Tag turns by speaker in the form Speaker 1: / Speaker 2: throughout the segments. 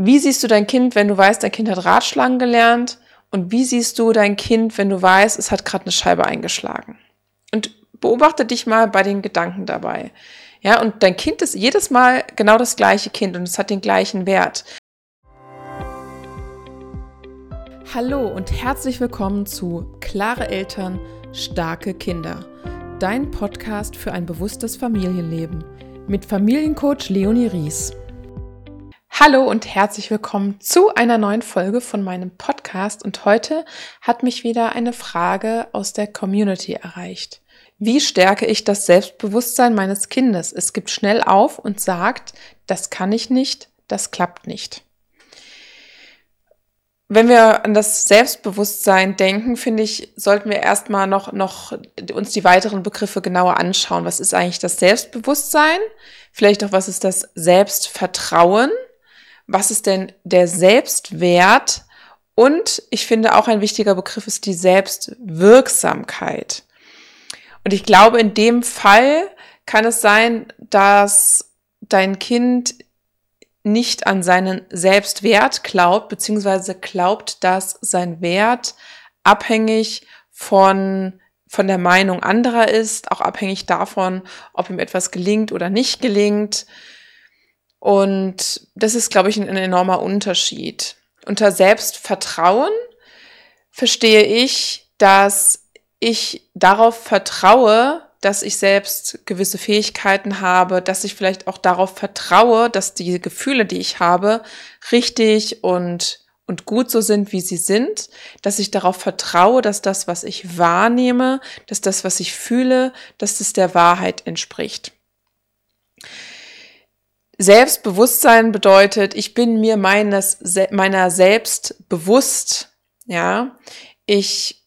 Speaker 1: wie siehst du dein Kind, wenn du weißt, dein Kind hat Ratschlagen gelernt? Und wie siehst du dein Kind, wenn du weißt, es hat gerade eine Scheibe eingeschlagen? Und beobachte dich mal bei den Gedanken dabei. Ja, und dein Kind ist jedes Mal genau das gleiche Kind und es hat den gleichen Wert. Hallo und herzlich willkommen zu Klare Eltern, starke Kinder. Dein Podcast für ein bewusstes Familienleben mit Familiencoach Leonie Ries. Hallo und herzlich willkommen zu einer neuen Folge von meinem Podcast und heute hat mich wieder eine Frage aus der Community erreicht. Wie stärke ich das Selbstbewusstsein meines Kindes? Es gibt schnell auf und sagt, das kann ich nicht, das klappt nicht. Wenn wir an das Selbstbewusstsein denken, finde ich, sollten wir erstmal noch, noch uns die weiteren Begriffe genauer anschauen. Was ist eigentlich das Selbstbewusstsein? Vielleicht auch, was ist das Selbstvertrauen? Was ist denn der Selbstwert? Und ich finde auch ein wichtiger Begriff ist die Selbstwirksamkeit. Und ich glaube, in dem Fall kann es sein, dass dein Kind nicht an seinen Selbstwert glaubt, beziehungsweise glaubt, dass sein Wert abhängig von, von der Meinung anderer ist, auch abhängig davon, ob ihm etwas gelingt oder nicht gelingt. Und das ist, glaube ich, ein, ein enormer Unterschied. Unter Selbstvertrauen verstehe ich, dass ich darauf vertraue, dass ich selbst gewisse Fähigkeiten habe, dass ich vielleicht auch darauf vertraue, dass die Gefühle, die ich habe, richtig und, und gut so sind, wie sie sind, dass ich darauf vertraue, dass das, was ich wahrnehme, dass das, was ich fühle, dass das der Wahrheit entspricht. Selbstbewusstsein bedeutet, ich bin mir meines, meiner selbst bewusst, ja. Ich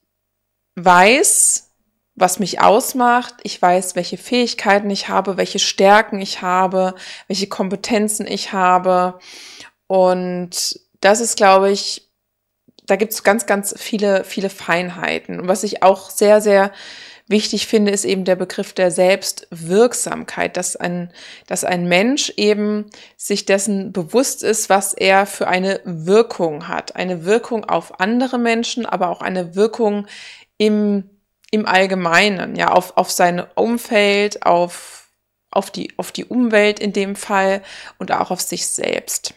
Speaker 1: weiß, was mich ausmacht. Ich weiß, welche Fähigkeiten ich habe, welche Stärken ich habe, welche Kompetenzen ich habe. Und das ist, glaube ich, da gibt es ganz, ganz viele, viele Feinheiten. Und was ich auch sehr, sehr wichtig finde, ist eben der Begriff der Selbstwirksamkeit, dass ein, dass ein Mensch eben sich dessen bewusst ist, was er für eine Wirkung hat. Eine Wirkung auf andere Menschen, aber auch eine Wirkung im, im Allgemeinen, ja, auf, auf sein Umfeld, auf, auf, die, auf die Umwelt in dem Fall und auch auf sich selbst.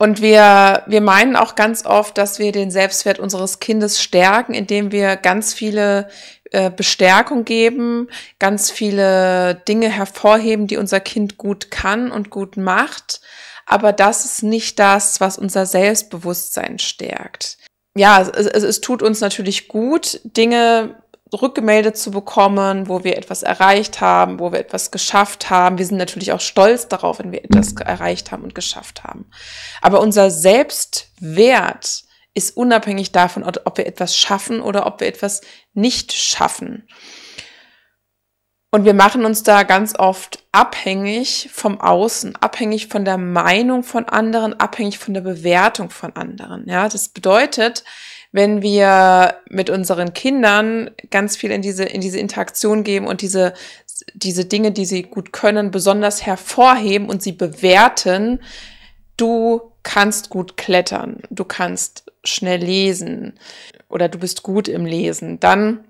Speaker 1: Und wir, wir meinen auch ganz oft, dass wir den Selbstwert unseres Kindes stärken, indem wir ganz viele äh, Bestärkung geben, ganz viele Dinge hervorheben, die unser Kind gut kann und gut macht. Aber das ist nicht das, was unser Selbstbewusstsein stärkt. Ja, es, es, es tut uns natürlich gut, Dinge rückgemeldet zu bekommen, wo wir etwas erreicht haben, wo wir etwas geschafft haben. Wir sind natürlich auch stolz darauf, wenn wir etwas erreicht haben und geschafft haben. Aber unser Selbstwert ist unabhängig davon, ob wir etwas schaffen oder ob wir etwas nicht schaffen. Und wir machen uns da ganz oft abhängig vom Außen, abhängig von der Meinung von anderen, abhängig von der Bewertung von anderen. Ja, das bedeutet, wenn wir mit unseren Kindern ganz viel in diese, in diese Interaktion geben und diese, diese Dinge, die sie gut können, besonders hervorheben und sie bewerten, du kannst gut klettern, du kannst schnell lesen oder du bist gut im Lesen, dann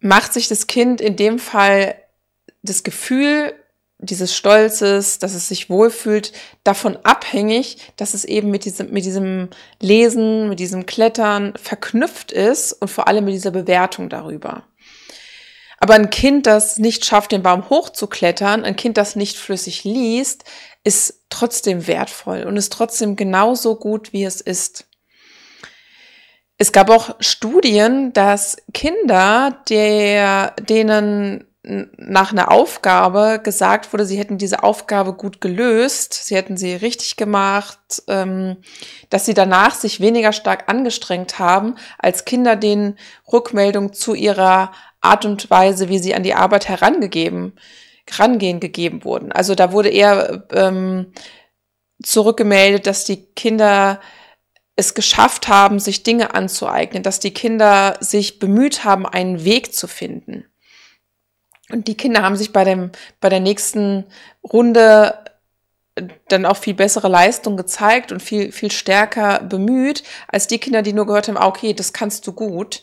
Speaker 1: macht sich das Kind in dem Fall das Gefühl dieses Stolzes, dass es sich wohlfühlt, davon abhängig, dass es eben mit diesem, mit diesem Lesen, mit diesem Klettern verknüpft ist und vor allem mit dieser Bewertung darüber. Aber ein Kind, das nicht schafft, den Baum hochzuklettern, ein Kind, das nicht flüssig liest, ist trotzdem wertvoll und ist trotzdem genauso gut, wie es ist. Es gab auch Studien, dass Kinder, der, denen nach einer Aufgabe gesagt wurde, sie hätten diese Aufgabe gut gelöst, sie hätten sie richtig gemacht, ähm, dass sie danach sich weniger stark angestrengt haben, als Kinder denen Rückmeldung zu ihrer Art und Weise, wie sie an die Arbeit herangegeben, herangehen gegeben wurden. Also da wurde eher ähm, zurückgemeldet, dass die Kinder es geschafft haben, sich Dinge anzueignen, dass die Kinder sich bemüht haben, einen Weg zu finden. Und die Kinder haben sich bei dem, bei der nächsten Runde dann auch viel bessere Leistung gezeigt und viel, viel stärker bemüht, als die Kinder, die nur gehört haben, ah, okay, das kannst du gut.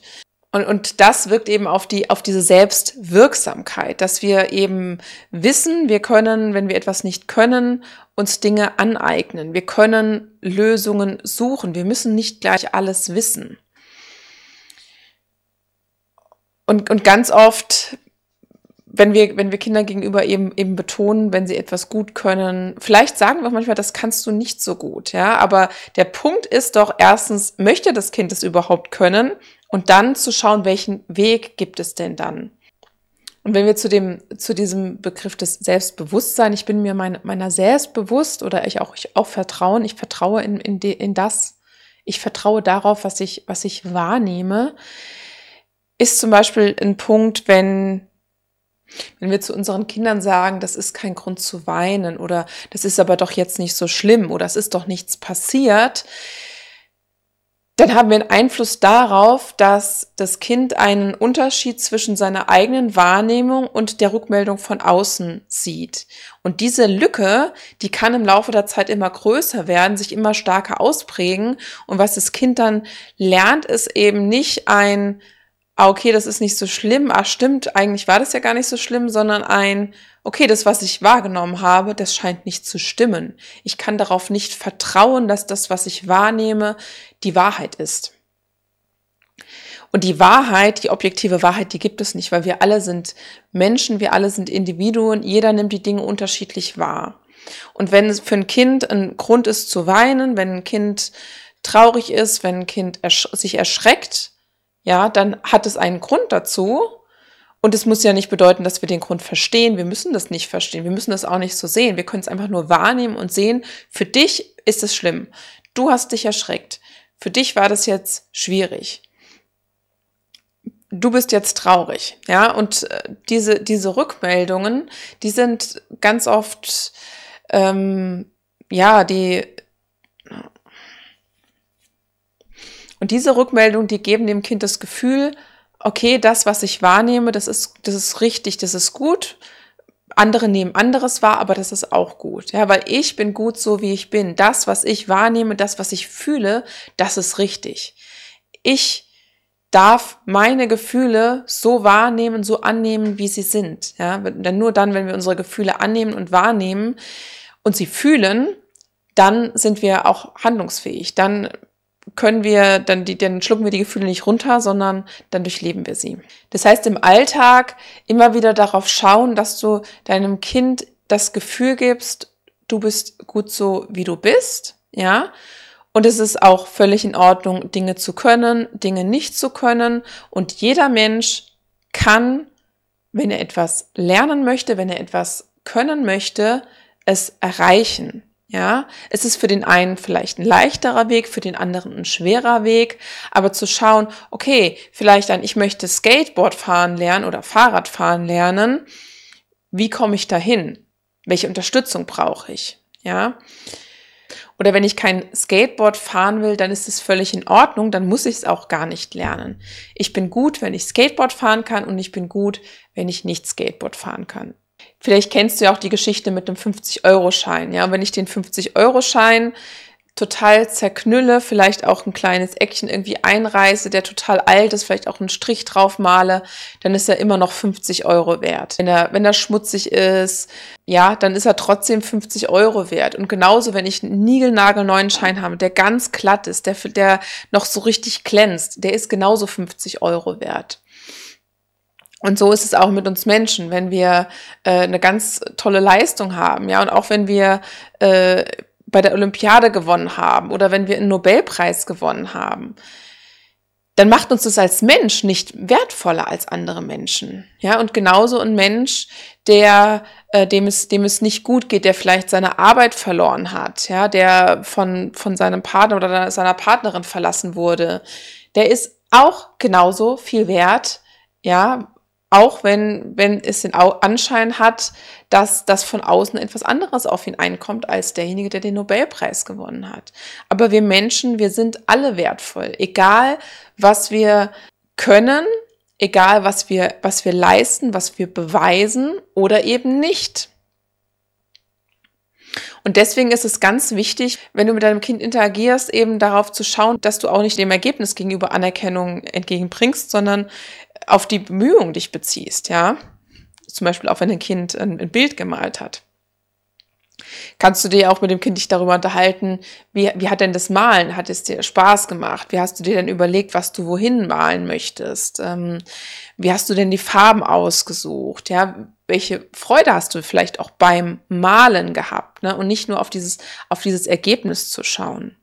Speaker 1: Und, und das wirkt eben auf die, auf diese Selbstwirksamkeit, dass wir eben wissen, wir können, wenn wir etwas nicht können, uns Dinge aneignen. Wir können Lösungen suchen. Wir müssen nicht gleich alles wissen. Und, und ganz oft wenn wir, wenn wir Kindern gegenüber eben, eben betonen, wenn sie etwas gut können, vielleicht sagen wir auch manchmal, das kannst du nicht so gut, ja, aber der Punkt ist doch erstens, möchte das Kind es überhaupt können und dann zu schauen, welchen Weg gibt es denn dann? Und wenn wir zu dem, zu diesem Begriff des Selbstbewusstsein, ich bin mir mein, meiner selbst bewusst oder ich auch, ich auch vertrauen, ich vertraue in, in, de, in das, ich vertraue darauf, was ich, was ich wahrnehme, ist zum Beispiel ein Punkt, wenn wenn wir zu unseren Kindern sagen, das ist kein Grund zu weinen oder das ist aber doch jetzt nicht so schlimm oder es ist doch nichts passiert, dann haben wir einen Einfluss darauf, dass das Kind einen Unterschied zwischen seiner eigenen Wahrnehmung und der Rückmeldung von außen sieht. Und diese Lücke, die kann im Laufe der Zeit immer größer werden, sich immer stärker ausprägen. Und was das Kind dann lernt, ist eben nicht ein ah, okay, das ist nicht so schlimm, ah, stimmt, eigentlich war das ja gar nicht so schlimm, sondern ein, okay, das, was ich wahrgenommen habe, das scheint nicht zu stimmen. Ich kann darauf nicht vertrauen, dass das, was ich wahrnehme, die Wahrheit ist. Und die Wahrheit, die objektive Wahrheit, die gibt es nicht, weil wir alle sind Menschen, wir alle sind Individuen, jeder nimmt die Dinge unterschiedlich wahr. Und wenn es für ein Kind ein Grund ist zu weinen, wenn ein Kind traurig ist, wenn ein Kind ersch sich erschreckt, ja, dann hat es einen Grund dazu. Und es muss ja nicht bedeuten, dass wir den Grund verstehen. Wir müssen das nicht verstehen. Wir müssen das auch nicht so sehen. Wir können es einfach nur wahrnehmen und sehen, für dich ist es schlimm. Du hast dich erschreckt. Für dich war das jetzt schwierig. Du bist jetzt traurig, ja, und äh, diese, diese Rückmeldungen, die sind ganz oft, ähm, ja, die, Und diese Rückmeldung, die geben dem Kind das Gefühl, okay, das, was ich wahrnehme, das ist, das ist richtig, das ist gut. Andere nehmen anderes wahr, aber das ist auch gut. Ja, weil ich bin gut so, wie ich bin. Das, was ich wahrnehme, das, was ich fühle, das ist richtig. Ich darf meine Gefühle so wahrnehmen, so annehmen, wie sie sind. Ja, denn nur dann, wenn wir unsere Gefühle annehmen und wahrnehmen und sie fühlen, dann sind wir auch handlungsfähig. Dann können wir dann die, dann schlucken wir die Gefühle nicht runter, sondern dann durchleben wir sie. Das heißt, im Alltag immer wieder darauf schauen, dass du deinem Kind das Gefühl gibst, du bist gut so, wie du bist, ja. Und es ist auch völlig in Ordnung, Dinge zu können, Dinge nicht zu können. Und jeder Mensch kann, wenn er etwas lernen möchte, wenn er etwas können möchte, es erreichen. Ja, es ist für den einen vielleicht ein leichterer Weg, für den anderen ein schwerer Weg, aber zu schauen, okay, vielleicht ein, ich möchte Skateboard fahren lernen oder Fahrrad fahren lernen, wie komme ich dahin? Welche Unterstützung brauche ich? Ja, oder wenn ich kein Skateboard fahren will, dann ist es völlig in Ordnung, dann muss ich es auch gar nicht lernen. Ich bin gut, wenn ich Skateboard fahren kann und ich bin gut, wenn ich nicht Skateboard fahren kann. Vielleicht kennst du ja auch die Geschichte mit dem 50-Euro-Schein. Ja, wenn ich den 50-Euro-Schein total zerknülle, vielleicht auch ein kleines Eckchen irgendwie einreiße, der total alt ist, vielleicht auch einen Strich drauf male, dann ist er immer noch 50 Euro wert. Wenn er, wenn er schmutzig ist, ja, dann ist er trotzdem 50 Euro wert. Und genauso, wenn ich einen niegelnagelneuen Schein habe, der ganz glatt ist, der, der noch so richtig glänzt, der ist genauso 50 Euro wert. Und so ist es auch mit uns Menschen, wenn wir äh, eine ganz tolle Leistung haben, ja, und auch wenn wir äh, bei der Olympiade gewonnen haben oder wenn wir einen Nobelpreis gewonnen haben, dann macht uns das als Mensch nicht wertvoller als andere Menschen. Ja, und genauso ein Mensch, der, äh, dem es, dem es nicht gut geht, der vielleicht seine Arbeit verloren hat, ja, der von, von seinem Partner oder seiner Partnerin verlassen wurde, der ist auch genauso viel wert, ja, auch wenn, wenn es den Anschein hat, dass das von außen etwas anderes auf ihn einkommt als derjenige, der den Nobelpreis gewonnen hat. Aber wir Menschen, wir sind alle wertvoll. Egal, was wir können, egal was wir, was wir leisten, was wir beweisen oder eben nicht. Und deswegen ist es ganz wichtig, wenn du mit deinem Kind interagierst, eben darauf zu schauen, dass du auch nicht dem Ergebnis gegenüber Anerkennung entgegenbringst, sondern auf die Bemühungen dich beziehst, ja. Zum Beispiel auch wenn ein Kind ein, ein Bild gemalt hat kannst du dir auch mit dem Kind dich darüber unterhalten, wie, wie hat denn das Malen? Hat es dir Spaß gemacht? Wie hast du dir denn überlegt, was du wohin malen möchtest? Ähm, wie hast du denn die Farben ausgesucht? Ja, welche Freude hast du vielleicht auch beim Malen gehabt? Ne? Und nicht nur auf dieses, auf dieses Ergebnis zu schauen.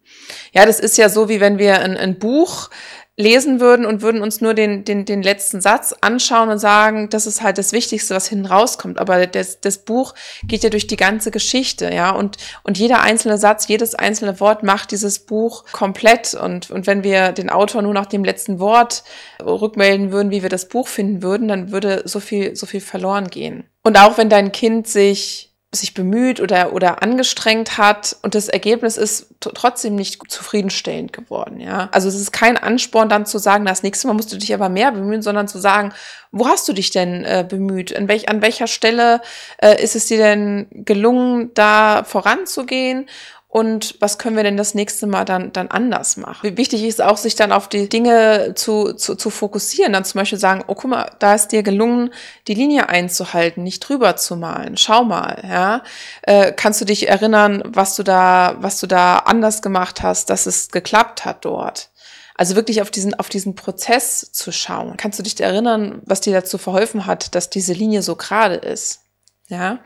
Speaker 1: Ja, das ist ja so, wie wenn wir ein, ein Buch lesen würden und würden uns nur den, den, den letzten Satz anschauen und sagen, das ist halt das Wichtigste, was hinten rauskommt. Aber das, das Buch geht ja durch die ganze Geschichte, ja, und, und jeder einzelne Satz, jedes einzelne Wort macht dieses Buch komplett. Und, und wenn wir den Autor nur nach dem letzten Wort rückmelden würden, wie wir das Buch finden würden, dann würde so viel, so viel verloren gehen. Und auch wenn dein Kind sich sich bemüht oder, oder angestrengt hat und das Ergebnis ist trotzdem nicht zufriedenstellend geworden, ja. Also es ist kein Ansporn dann zu sagen, das nächste Mal musst du dich aber mehr bemühen, sondern zu sagen, wo hast du dich denn äh, bemüht? An, welch, an welcher Stelle äh, ist es dir denn gelungen, da voranzugehen? Und was können wir denn das nächste Mal dann, dann anders machen. Wichtig ist auch, sich dann auf die Dinge zu, zu, zu fokussieren, dann zum Beispiel sagen, oh guck mal, da ist dir gelungen, die Linie einzuhalten, nicht drüber zu malen. Schau mal, ja. Äh, kannst du dich erinnern, was du da, was du da anders gemacht hast, dass es geklappt hat dort? Also wirklich auf diesen, auf diesen Prozess zu schauen. Kannst du dich erinnern, was dir dazu verholfen hat, dass diese Linie so gerade ist? Ja.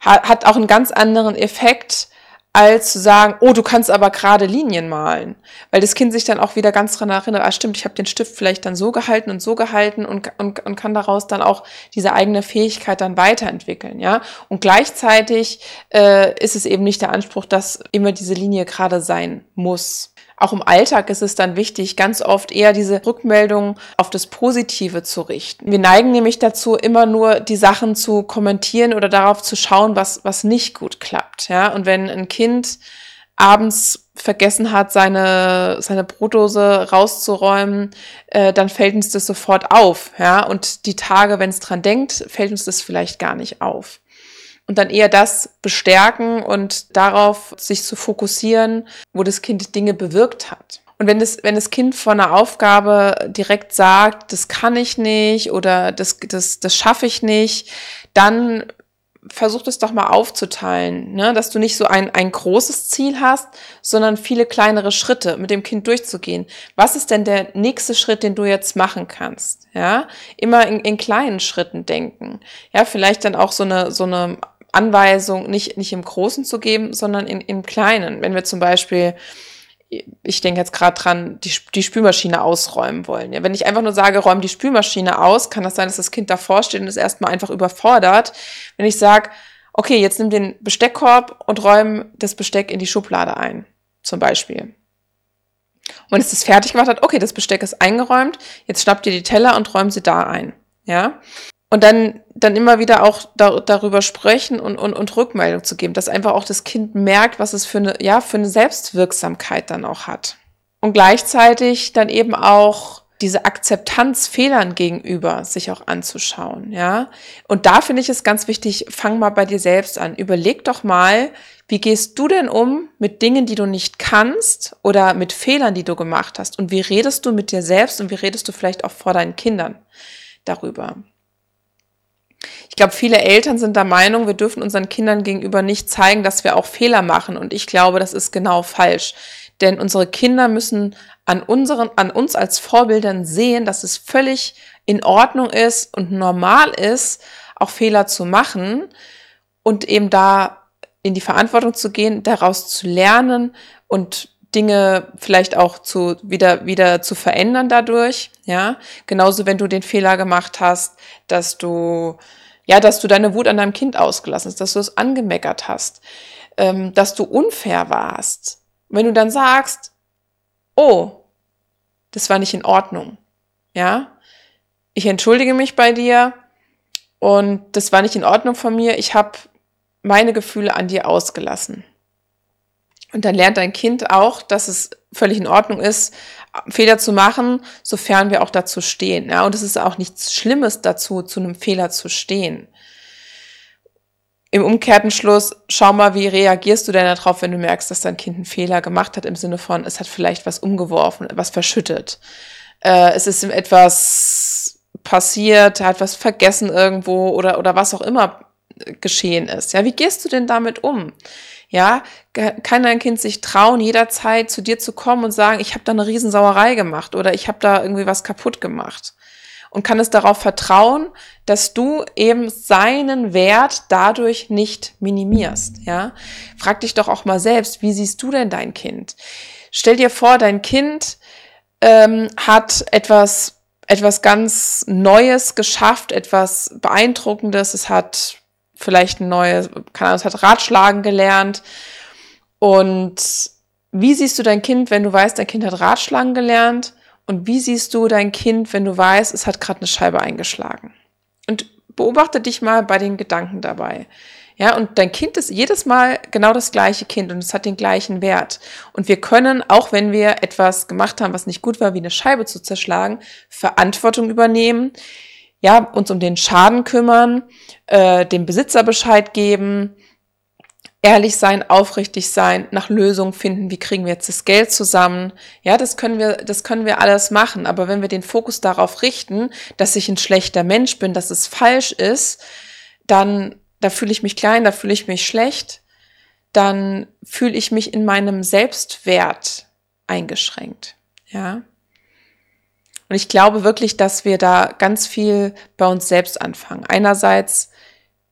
Speaker 1: Hat auch einen ganz anderen Effekt, als zu sagen, oh, du kannst aber gerade Linien malen. Weil das Kind sich dann auch wieder ganz dran erinnert, ah stimmt, ich habe den Stift vielleicht dann so gehalten und so gehalten und, und, und kann daraus dann auch diese eigene Fähigkeit dann weiterentwickeln, ja. Und gleichzeitig äh, ist es eben nicht der Anspruch, dass immer diese Linie gerade sein muss auch im Alltag ist es dann wichtig, ganz oft eher diese Rückmeldung auf das Positive zu richten. Wir neigen nämlich dazu, immer nur die Sachen zu kommentieren oder darauf zu schauen, was, was nicht gut klappt. Ja? Und wenn ein Kind abends vergessen hat, seine, seine Brotdose rauszuräumen, äh, dann fällt uns das sofort auf. Ja? Und die Tage, wenn es dran denkt, fällt uns das vielleicht gar nicht auf und dann eher das bestärken und darauf sich zu fokussieren, wo das Kind Dinge bewirkt hat. Und wenn das, wenn das Kind von einer Aufgabe direkt sagt, das kann ich nicht oder das, das, das schaffe ich nicht, dann versuch es doch mal aufzuteilen, ne? dass du nicht so ein, ein großes Ziel hast, sondern viele kleinere Schritte mit dem Kind durchzugehen. Was ist denn der nächste Schritt, den du jetzt machen kannst? Ja, immer in, in kleinen Schritten denken. Ja, vielleicht dann auch so eine, so eine Anweisung nicht, nicht im Großen zu geben, sondern in, im Kleinen. Wenn wir zum Beispiel, ich denke jetzt gerade dran, die, die Spülmaschine ausräumen wollen. Ja, wenn ich einfach nur sage, räum die Spülmaschine aus, kann das sein, dass das Kind davor steht und ist erstmal einfach überfordert. Wenn ich sage, okay, jetzt nimm den Besteckkorb und räum das Besteck in die Schublade ein, zum Beispiel. Und wenn es das fertig gemacht hat, okay, das Besteck ist eingeräumt, jetzt schnappt ihr die Teller und räumt sie da ein. Ja, und dann, dann immer wieder auch da, darüber sprechen und, und, und Rückmeldung zu geben, dass einfach auch das Kind merkt, was es für eine, ja, für eine Selbstwirksamkeit dann auch hat. Und gleichzeitig dann eben auch diese Akzeptanz Fehlern gegenüber sich auch anzuschauen, ja. Und da finde ich es ganz wichtig, fang mal bei dir selbst an. Überleg doch mal, wie gehst du denn um mit Dingen, die du nicht kannst oder mit Fehlern, die du gemacht hast? Und wie redest du mit dir selbst und wie redest du vielleicht auch vor deinen Kindern darüber? Ich glaube, viele Eltern sind der Meinung, wir dürfen unseren Kindern gegenüber nicht zeigen, dass wir auch Fehler machen. Und ich glaube, das ist genau falsch. Denn unsere Kinder müssen an unseren, an uns als Vorbildern sehen, dass es völlig in Ordnung ist und normal ist, auch Fehler zu machen und eben da in die Verantwortung zu gehen, daraus zu lernen und Dinge vielleicht auch zu, wieder, wieder zu verändern dadurch, ja. Genauso, wenn du den Fehler gemacht hast, dass du, ja, dass du deine Wut an deinem Kind ausgelassen hast, dass du es angemeckert hast, ähm, dass du unfair warst. Wenn du dann sagst, oh, das war nicht in Ordnung, ja. Ich entschuldige mich bei dir und das war nicht in Ordnung von mir. Ich habe meine Gefühle an dir ausgelassen. Und dann lernt dein Kind auch, dass es völlig in Ordnung ist, Fehler zu machen, sofern wir auch dazu stehen. Ja, und es ist auch nichts Schlimmes dazu, zu einem Fehler zu stehen. Im umgekehrten Schluss, schau mal, wie reagierst du denn darauf, wenn du merkst, dass dein Kind einen Fehler gemacht hat, im Sinne von, es hat vielleicht was umgeworfen, was verschüttet. Äh, es ist ihm etwas passiert, er hat was vergessen irgendwo oder, oder was auch immer geschehen ist. Ja, wie gehst du denn damit um? Ja, kann dein Kind sich trauen, jederzeit zu dir zu kommen und sagen, ich habe da eine Riesensauerei gemacht oder ich habe da irgendwie was kaputt gemacht? Und kann es darauf vertrauen, dass du eben seinen Wert dadurch nicht minimierst? Ja, frag dich doch auch mal selbst, wie siehst du denn dein Kind? Stell dir vor, dein Kind ähm, hat etwas etwas ganz Neues geschafft, etwas Beeindruckendes. Es hat vielleicht ein neues, keine Ahnung, es hat Ratschlagen gelernt. Und wie siehst du dein Kind, wenn du weißt, dein Kind hat Ratschlagen gelernt? Und wie siehst du dein Kind, wenn du weißt, es hat gerade eine Scheibe eingeschlagen? Und beobachte dich mal bei den Gedanken dabei. Ja, und dein Kind ist jedes Mal genau das gleiche Kind und es hat den gleichen Wert. Und wir können, auch wenn wir etwas gemacht haben, was nicht gut war, wie eine Scheibe zu zerschlagen, Verantwortung übernehmen, ja, uns um den Schaden kümmern, äh, dem Besitzer Bescheid geben, ehrlich sein, aufrichtig sein, nach Lösungen finden, wie kriegen wir jetzt das Geld zusammen. Ja, das können wir, das können wir alles machen. Aber wenn wir den Fokus darauf richten, dass ich ein schlechter Mensch bin, dass es falsch ist, dann, da fühle ich mich klein, da fühle ich mich schlecht, dann fühle ich mich in meinem Selbstwert eingeschränkt. Ja. Und ich glaube wirklich, dass wir da ganz viel bei uns selbst anfangen. Einerseits,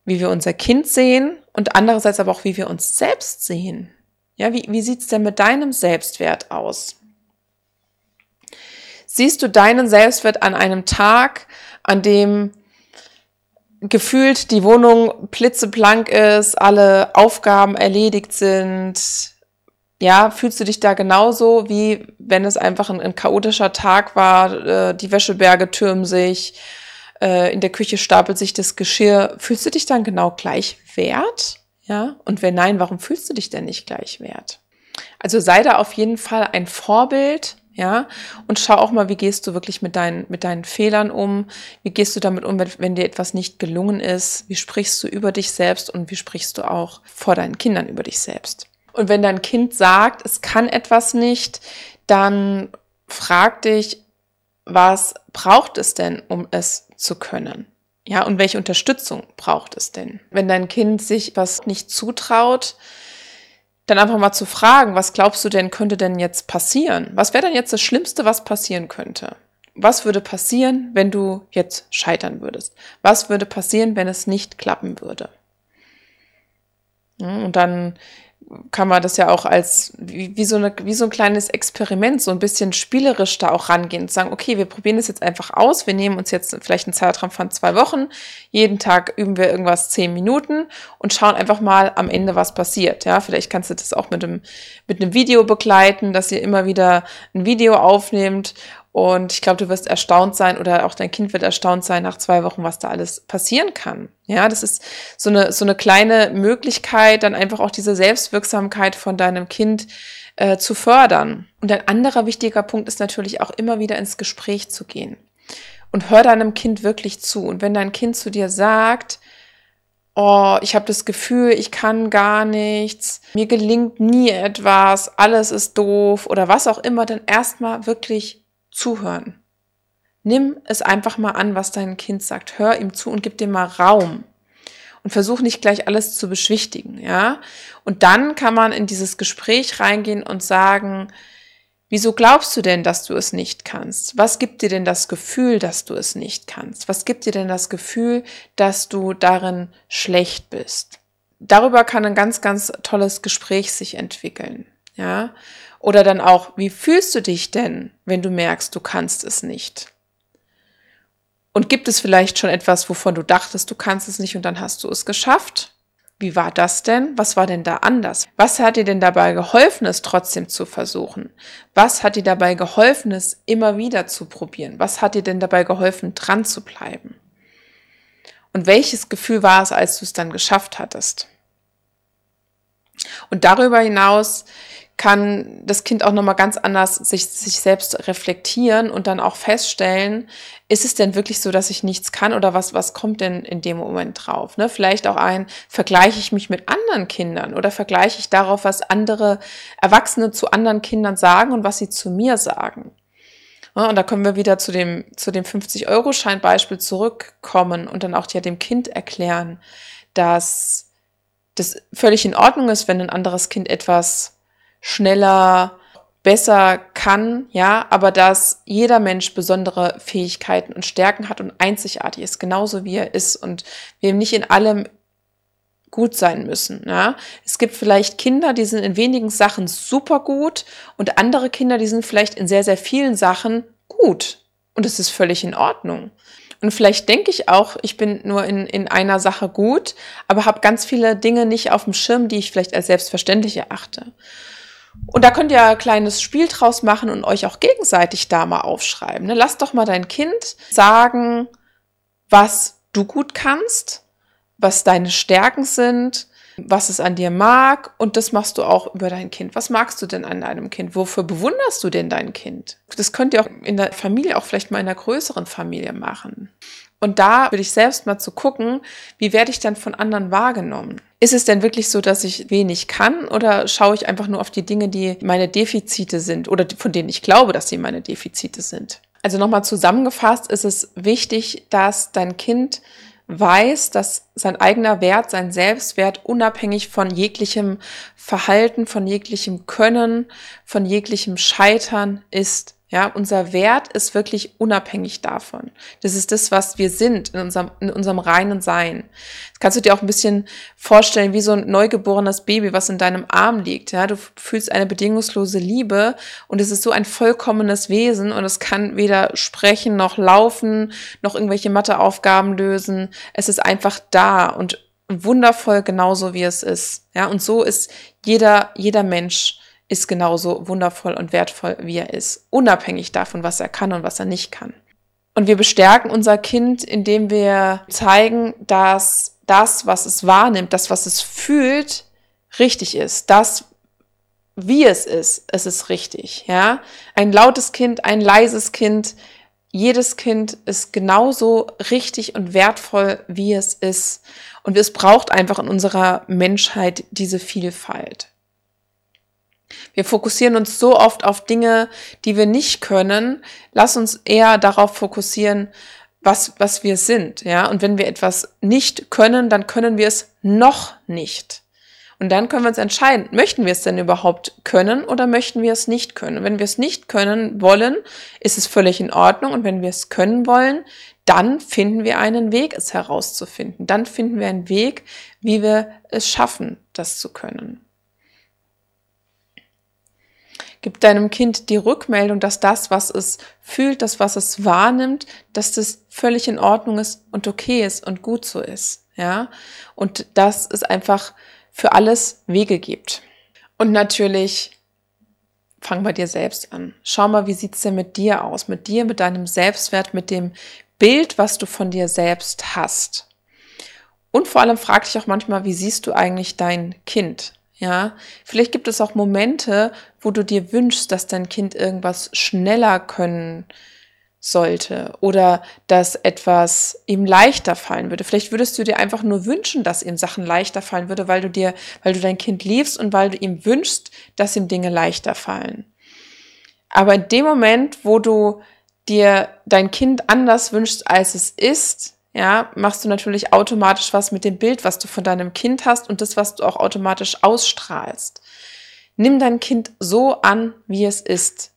Speaker 1: wie wir unser Kind sehen und andererseits aber auch, wie wir uns selbst sehen. Ja, wie, wie sieht's denn mit deinem Selbstwert aus? Siehst du deinen Selbstwert an einem Tag, an dem gefühlt die Wohnung blitzeblank ist, alle Aufgaben erledigt sind, ja, fühlst du dich da genauso, wie wenn es einfach ein, ein chaotischer Tag war, äh, die Wäscheberge türmen sich, äh, in der Küche stapelt sich das Geschirr. Fühlst du dich dann genau gleich wert? Ja? Und wenn nein, warum fühlst du dich denn nicht gleich wert? Also sei da auf jeden Fall ein Vorbild, ja, und schau auch mal, wie gehst du wirklich mit deinen, mit deinen Fehlern um? Wie gehst du damit um, wenn, wenn dir etwas nicht gelungen ist? Wie sprichst du über dich selbst und wie sprichst du auch vor deinen Kindern über dich selbst? Und wenn dein Kind sagt, es kann etwas nicht, dann frag dich, was braucht es denn, um es zu können? Ja, und welche Unterstützung braucht es denn? Wenn dein Kind sich was nicht zutraut, dann einfach mal zu fragen, was glaubst du denn, könnte denn jetzt passieren? Was wäre denn jetzt das Schlimmste, was passieren könnte? Was würde passieren, wenn du jetzt scheitern würdest? Was würde passieren, wenn es nicht klappen würde? Und dann kann man das ja auch als wie, wie, so eine, wie so ein kleines Experiment, so ein bisschen spielerisch da auch rangehen und sagen, okay, wir probieren das jetzt einfach aus. Wir nehmen uns jetzt vielleicht einen Zeitraum von zwei Wochen. Jeden Tag üben wir irgendwas zehn Minuten und schauen einfach mal am Ende, was passiert. Ja, vielleicht kannst du das auch mit einem, mit einem Video begleiten, dass ihr immer wieder ein Video aufnehmt und ich glaube, du wirst erstaunt sein oder auch dein Kind wird erstaunt sein nach zwei Wochen, was da alles passieren kann. Ja, das ist so eine, so eine kleine Möglichkeit, dann einfach auch diese Selbstwirksamkeit von deinem Kind äh, zu fördern. Und ein anderer wichtiger Punkt ist natürlich auch immer wieder ins Gespräch zu gehen. Und hör deinem Kind wirklich zu. Und wenn dein Kind zu dir sagt, oh, ich habe das Gefühl, ich kann gar nichts, mir gelingt nie etwas, alles ist doof oder was auch immer, dann erstmal wirklich zuhören. Nimm es einfach mal an, was dein Kind sagt. Hör ihm zu und gib dem mal Raum. Und versuch nicht gleich alles zu beschwichtigen, ja? Und dann kann man in dieses Gespräch reingehen und sagen, wieso glaubst du denn, dass du es nicht kannst? Was gibt dir denn das Gefühl, dass du es nicht kannst? Was gibt dir denn das Gefühl, dass du darin schlecht bist? Darüber kann ein ganz, ganz tolles Gespräch sich entwickeln, ja? Oder dann auch, wie fühlst du dich denn, wenn du merkst, du kannst es nicht? Und gibt es vielleicht schon etwas, wovon du dachtest, du kannst es nicht und dann hast du es geschafft? Wie war das denn? Was war denn da anders? Was hat dir denn dabei geholfen, es trotzdem zu versuchen? Was hat dir dabei geholfen, es immer wieder zu probieren? Was hat dir denn dabei geholfen, dran zu bleiben? Und welches Gefühl war es, als du es dann geschafft hattest? Und darüber hinaus kann das Kind auch nochmal ganz anders sich, sich selbst reflektieren und dann auch feststellen, ist es denn wirklich so, dass ich nichts kann oder was, was kommt denn in dem Moment drauf? Ne? Vielleicht auch ein, vergleiche ich mich mit anderen Kindern oder vergleiche ich darauf, was andere Erwachsene zu anderen Kindern sagen und was sie zu mir sagen. Und da können wir wieder zu dem, zu dem 50-Euro-Schein-Beispiel zurückkommen und dann auch ja dem Kind erklären, dass das völlig in Ordnung ist, wenn ein anderes Kind etwas schneller, besser kann, ja, aber dass jeder Mensch besondere Fähigkeiten und Stärken hat und einzigartig ist, genauso wie er ist und wir nicht in allem gut sein müssen. Ja? Es gibt vielleicht Kinder, die sind in wenigen Sachen super gut und andere Kinder, die sind vielleicht in sehr, sehr vielen Sachen gut. Und es ist völlig in Ordnung. Und vielleicht denke ich auch, ich bin nur in, in einer Sache gut, aber habe ganz viele Dinge nicht auf dem Schirm, die ich vielleicht als selbstverständlich erachte. Und da könnt ihr ein kleines Spiel draus machen und euch auch gegenseitig da mal aufschreiben. Ne? Lass doch mal dein Kind sagen, was du gut kannst, was deine Stärken sind, was es an dir mag und das machst du auch über dein Kind. Was magst du denn an deinem Kind? Wofür bewunderst du denn dein Kind? Das könnt ihr auch in der Familie, auch vielleicht mal in einer größeren Familie machen. Und da würde ich selbst mal zu gucken, wie werde ich dann von anderen wahrgenommen? Ist es denn wirklich so, dass ich wenig kann oder schaue ich einfach nur auf die Dinge, die meine Defizite sind oder von denen ich glaube, dass sie meine Defizite sind? Also nochmal zusammengefasst ist es wichtig, dass dein Kind weiß, dass sein eigener Wert, sein Selbstwert unabhängig von jeglichem Verhalten, von jeglichem Können, von jeglichem Scheitern ist. Ja, unser Wert ist wirklich unabhängig davon. Das ist das, was wir sind in unserem, in unserem reinen Sein. Das kannst du dir auch ein bisschen vorstellen, wie so ein neugeborenes Baby, was in deinem Arm liegt. Ja, du fühlst eine bedingungslose Liebe und es ist so ein vollkommenes Wesen und es kann weder sprechen noch laufen noch irgendwelche Matheaufgaben lösen. Es ist einfach da und wundervoll genauso wie es ist. Ja, und so ist jeder, jeder Mensch ist genauso wundervoll und wertvoll, wie er ist, unabhängig davon, was er kann und was er nicht kann. Und wir bestärken unser Kind, indem wir zeigen, dass das, was es wahrnimmt, das, was es fühlt, richtig ist. Das, wie es ist, es ist richtig, ja. Ein lautes Kind, ein leises Kind, jedes Kind ist genauso richtig und wertvoll, wie es ist. Und es braucht einfach in unserer Menschheit diese Vielfalt. Wir fokussieren uns so oft auf Dinge, die wir nicht können. Lass uns eher darauf fokussieren, was, was wir sind, ja. Und wenn wir etwas nicht können, dann können wir es noch nicht. Und dann können wir uns entscheiden, möchten wir es denn überhaupt können oder möchten wir es nicht können? Wenn wir es nicht können wollen, ist es völlig in Ordnung. Und wenn wir es können wollen, dann finden wir einen Weg, es herauszufinden. Dann finden wir einen Weg, wie wir es schaffen, das zu können. Gib deinem Kind die Rückmeldung, dass das, was es fühlt, das, was es wahrnimmt, dass das völlig in Ordnung ist und okay ist und gut so ist. Ja, und dass es einfach für alles Wege gibt. Und natürlich fang bei dir selbst an. Schau mal, wie sieht's denn mit dir aus? Mit dir, mit deinem Selbstwert, mit dem Bild, was du von dir selbst hast. Und vor allem frag dich auch manchmal, wie siehst du eigentlich dein Kind? Ja, vielleicht gibt es auch Momente, wo du dir wünschst, dass dein Kind irgendwas schneller können sollte oder dass etwas ihm leichter fallen würde. Vielleicht würdest du dir einfach nur wünschen, dass ihm Sachen leichter fallen würde, weil du dir, weil du dein Kind liebst und weil du ihm wünschst, dass ihm Dinge leichter fallen. Aber in dem Moment, wo du dir dein Kind anders wünschst, als es ist, ja, machst du natürlich automatisch was mit dem Bild, was du von deinem Kind hast und das, was du auch automatisch ausstrahlst. Nimm dein Kind so an, wie es ist.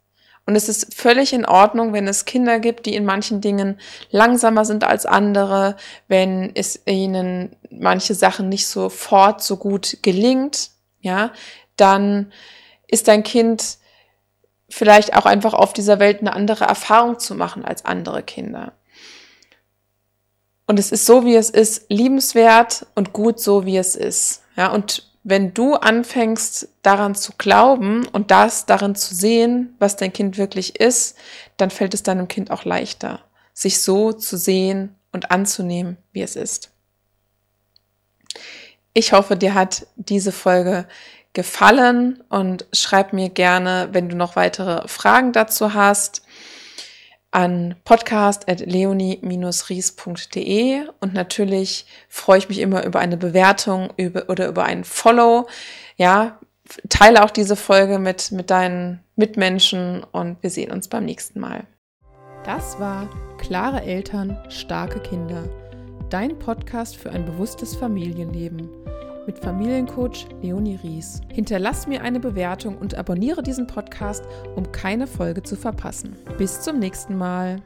Speaker 1: Und es ist völlig in Ordnung, wenn es Kinder gibt, die in manchen Dingen langsamer sind als andere, wenn es ihnen manche Sachen nicht sofort so gut gelingt, ja, dann ist dein Kind vielleicht auch einfach auf dieser Welt eine andere Erfahrung zu machen als andere Kinder. Und es ist so, wie es ist, liebenswert und gut so, wie es ist. Ja, und wenn du anfängst, daran zu glauben und das darin zu sehen, was dein Kind wirklich ist, dann fällt es deinem Kind auch leichter, sich so zu sehen und anzunehmen, wie es ist. Ich hoffe, dir hat diese Folge gefallen und schreib mir gerne, wenn du noch weitere Fragen dazu hast, an podcast.leonie-ries.de und natürlich freue ich mich immer über eine Bewertung über, oder über einen Follow. Ja, teile auch diese Folge mit, mit deinen Mitmenschen und wir sehen uns beim nächsten Mal.
Speaker 2: Das war Klare Eltern, starke Kinder. Dein Podcast für ein bewusstes Familienleben mit Familiencoach Leonie Ries. Hinterlass mir eine Bewertung und abonniere diesen Podcast, um keine Folge zu verpassen. Bis zum nächsten Mal.